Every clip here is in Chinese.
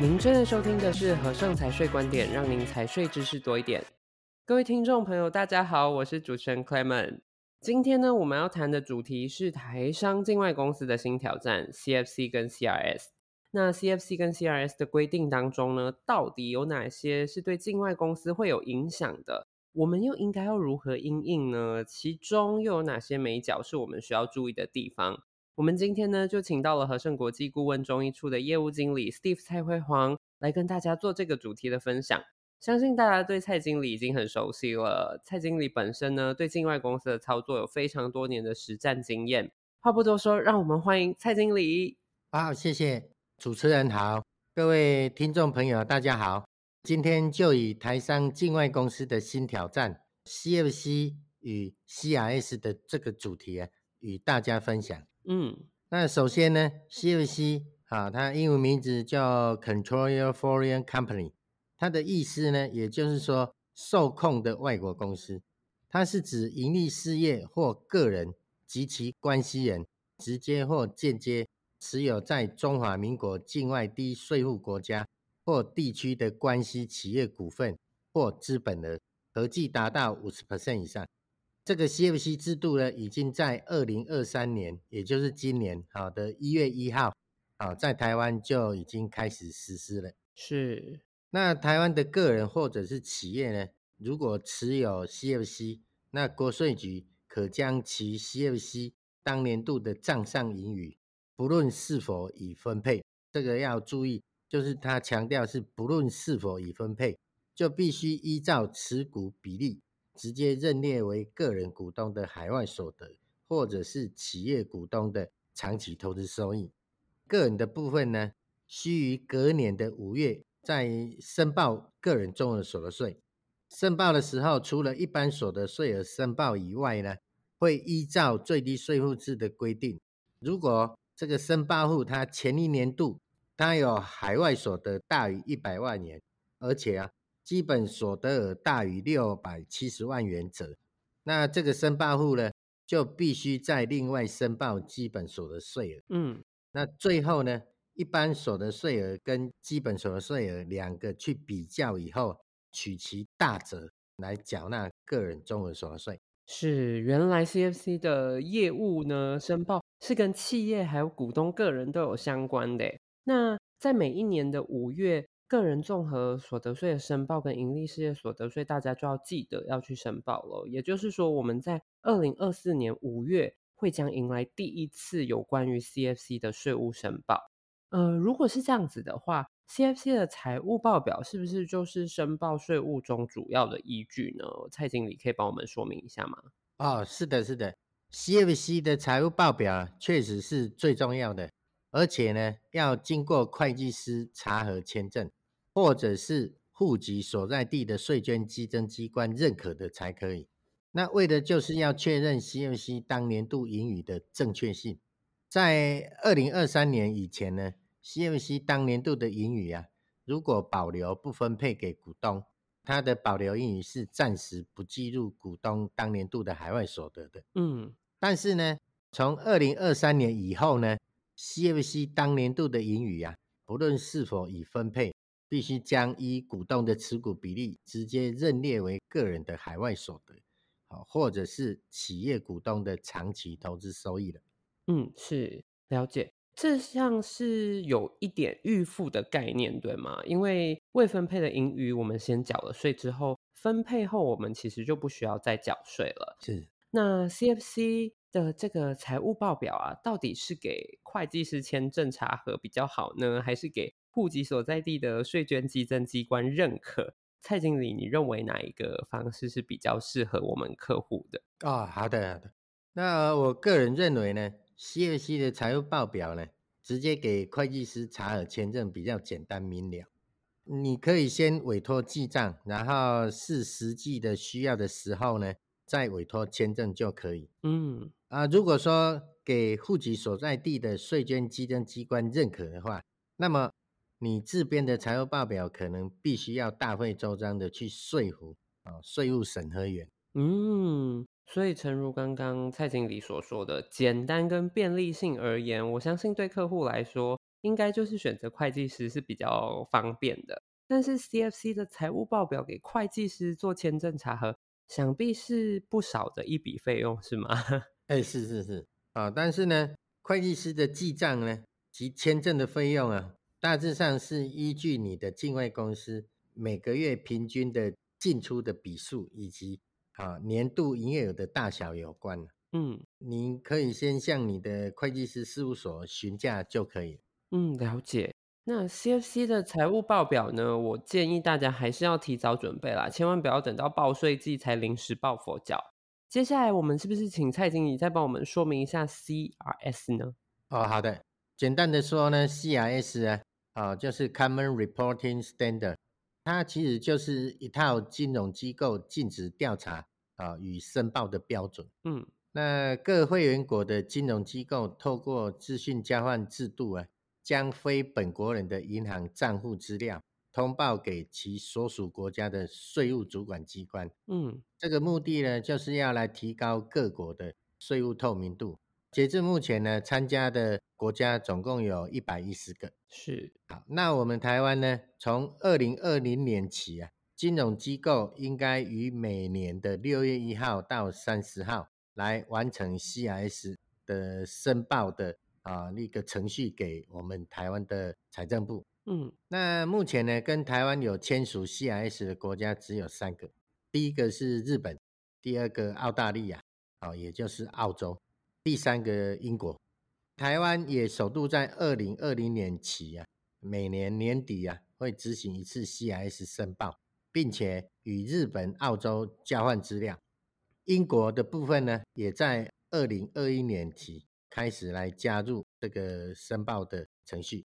您正在收听的是和盛财税观点，让您财税知识多一点。各位听众朋友，大家好，我是主持人 Clement。今天呢，我们要谈的主题是台商境外公司的新挑战 ——CFC 跟 CRS。那 CFC 跟 CRS 的规定当中呢，到底有哪些是对境外公司会有影响的？我们又应该要如何应应呢？其中又有哪些眉角是我们需要注意的地方？我们今天呢，就请到了和盛国际顾问中一处的业务经理 Steve 蔡辉煌来跟大家做这个主题的分享。相信大家对蔡经理已经很熟悉了。蔡经理本身呢，对境外公司的操作有非常多年的实战经验。话不多说，让我们欢迎蔡经理。好，谢谢主持人好，各位听众朋友大家好。今天就以台商境外公司的新挑战 CFC 与 CRS 的这个主题，与大家分享。嗯，那首先呢，CFC 啊，它英文名字叫 Control Your Foreign Company，它的意思呢，也就是说受控的外国公司，它是指盈利事业或个人及其关系人直接或间接持有在中华民国境外低税负国家。或地区的关系企业股份或资本额合计达到五十 percent 以上，这个 CFC 制度呢，已经在二零二三年，也就是今年好的一月一号，好在台湾就已经开始实施了。是，那台湾的个人或者是企业呢，如果持有 CFC，那国税局可将其 CFC 当年度的账上盈余，不论是否已分配，这个要注意。就是他强调是不论是否已分配，就必须依照持股比例直接认列为个人股东的海外所得，或者是企业股东的长期投资收益。个人的部分呢，须于隔年的五月再申报个人综合所得税。申报的时候，除了一般所得税额申报以外呢，会依照最低税负制的规定，如果这个申报户他前一年度他有海外所得大于一百万元，而且啊，基本所得额大于六百七十万元者，那这个申报户呢，就必须再另外申报基本所得税额。嗯，那最后呢，一般所得税额跟基本所得税额两个去比较以后，取其大者来缴纳个人综合所得税。是，原来 CFC 的业务呢，申报是跟企业还有股东个人都有相关的。那在每一年的五月，个人综合所得税的申报跟营利事业所得税，大家就要记得要去申报了。也就是说，我们在二零二四年五月会将迎来第一次有关于 CFC 的税务申报。呃，如果是这样子的话，CFC 的财务报表是不是就是申报税务中主要的依据呢？蔡经理可以帮我们说明一下吗？哦，是的，是的，CFC 的财务报表确实是最重要的。而且呢，要经过会计师查核签证，或者是户籍所在地的税捐稽征机关认可的才可以。那为的就是要确认 C M C 当年度盈余的正确性。在二零二三年以前呢，C M C 当年度的盈余啊，如果保留不分配给股东，它的保留盈余是暂时不计入股东当年度的海外所得的。嗯，但是呢，从二零二三年以后呢，CFC 当年度的盈余啊，不论是否已分配，必须将依股东的持股比例直接认列为个人的海外所得，好，或者是企业股东的长期投资收益了。嗯，是了解，这像是有一点预付的概念，对吗？因为未分配的盈余，我们先缴了税之后，分配后我们其实就不需要再缴税了。是，那 CFC。的这个财务报表啊，到底是给会计师签证查核比较好呢，还是给户籍所在地的税捐稽征机关认可？蔡经理，你认为哪一个方式是比较适合我们客户的？哦，好的，好的。那我个人认为呢，CFC 的财务报表呢，直接给会计师查核签证比较简单明了。你可以先委托记账，然后是实际的需要的时候呢，再委托签证就可以。嗯。啊，如果说给户籍所在地的税捐稽征机关认可的话，那么你自编的财务报表可能必须要大费周章的去说服啊税务审核员。嗯，所以诚如刚刚蔡经理所说的，简单跟便利性而言，我相信对客户来说，应该就是选择会计师是比较方便的。但是 CFC 的财务报表给会计师做签证查核，想必是不少的一笔费用，是吗？哎，是是是啊，但是呢，会计师的记账呢及签证的费用啊，大致上是依据你的境外公司每个月平均的进出的笔数以及啊年度营业额的大小有关。嗯，您可以先向你的会计师事务所询价就可以。嗯，了解。那 CFC 的财务报表呢？我建议大家还是要提早准备啦，千万不要等到报税季才临时抱佛脚。接下来，我们是不是请蔡经理再帮我们说明一下 CRS 呢？哦，好的。简单的说呢，CRS 啊，哦，就是 Common Reporting Standard，它其实就是一套金融机构尽职调查啊与申报的标准。嗯，那各会员国的金融机构透过资讯交换制度啊。将非本国人的银行账户资料通报给其所属国家的税务主管机关。嗯，这个目的呢，就是要来提高各国的税务透明度。截至目前呢，参加的国家总共有一百一十个。是。好，那我们台湾呢，从二零二零年起啊，金融机构应该于每年的六月一号到三十号来完成 CIS 的申报的。啊，那个程序给我们台湾的财政部。嗯，那目前呢，跟台湾有签署 CIS 的国家只有三个，第一个是日本，第二个澳大利亚，哦，也就是澳洲，第三个英国。台湾也首度在二零二零年起啊，每年年底啊，会执行一次 CRS 申报，并且与日本、澳洲交换资料。英国的部分呢，也在二零二一年起。开始来加入这个申报的程序，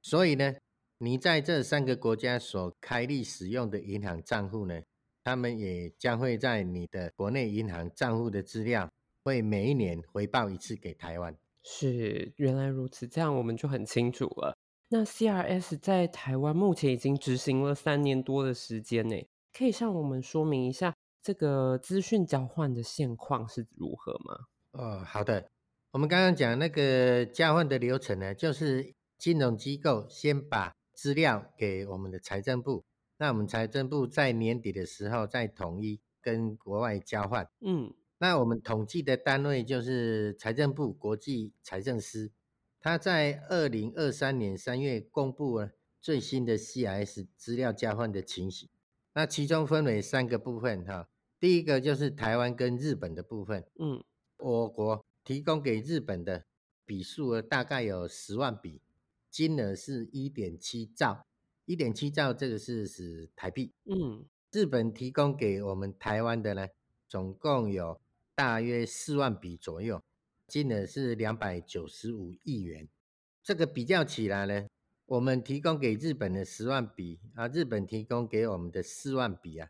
所以呢，你在这三个国家所开立使用的银行账户呢，他们也将会在你的国内银行账户的资料，会每一年回报一次给台湾。是，原来如此，这样我们就很清楚了。那 CRS 在台湾目前已经执行了三年多的时间呢，可以向我们说明一下这个资讯交换的现况是如何吗？哦，好的。我们刚刚讲那个交换的流程呢，就是金融机构先把资料给我们的财政部，那我们财政部在年底的时候再统一跟国外交换。嗯，那我们统计的单位就是财政部国际财政司，他在二零二三年三月公布了最新的 CIS 资料交换的情形。那其中分为三个部分哈，第一个就是台湾跟日本的部分。嗯，我国。提供给日本的笔数额大概有十万笔，金额是一点七兆，一点七兆这个是指台币。嗯，日本提供给我们台湾的呢，总共有大约四万笔左右，金额是两百九十五亿元。这个比较起来呢，我们提供给日本的十万笔啊，日本提供给我们的四万笔啊，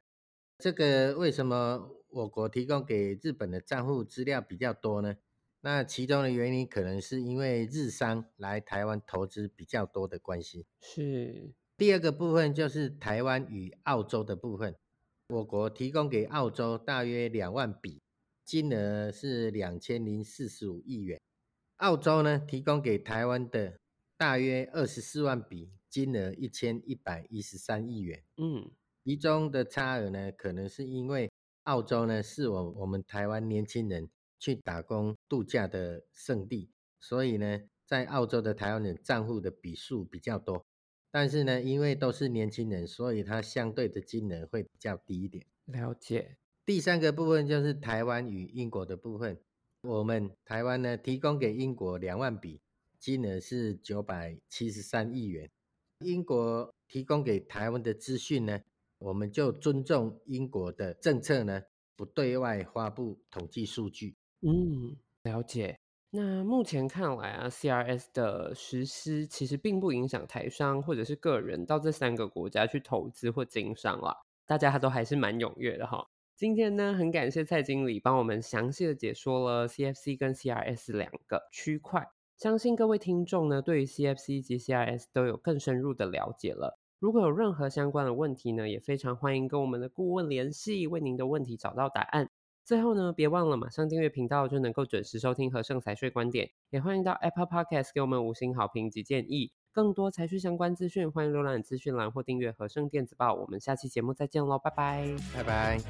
这个为什么我国提供给日本的账户资料比较多呢？那其中的原因可能是因为日商来台湾投资比较多的关系。是。第二个部分就是台湾与澳洲的部分，我国提供给澳洲大约两万笔，金额是两千零四十五亿元。澳洲呢，提供给台湾的大约二十四万笔，金额一千一百一十三亿元。嗯，其中的差额呢，可能是因为澳洲呢是我我们台湾年轻人。去打工度假的圣地，所以呢，在澳洲的台湾人账户的笔数比较多，但是呢，因为都是年轻人，所以它相对的金额会比较低一点。了解。第三个部分就是台湾与英国的部分，我们台湾呢提供给英国两万笔，金额是九百七十三亿元。英国提供给台湾的资讯呢，我们就尊重英国的政策呢，不对外发布统计数据。嗯，了解。那目前看来啊，CRS 的实施其实并不影响台商或者是个人到这三个国家去投资或经商啦，大家都还是蛮踊跃的哈。今天呢，很感谢蔡经理帮我们详细的解说了 CFC 跟 CRS 两个区块，相信各位听众呢，对于 CFC 及 CRS 都有更深入的了解了。如果有任何相关的问题呢，也非常欢迎跟我们的顾问联系，为您的问题找到答案。最后呢，别忘了马上订阅频道，就能够准时收听和盛财税观点。也欢迎到 Apple Podcast 给我们五星好评及建议。更多财税相关资讯，欢迎浏览资讯栏或订阅和盛电子报。我们下期节目再见喽，拜拜拜拜。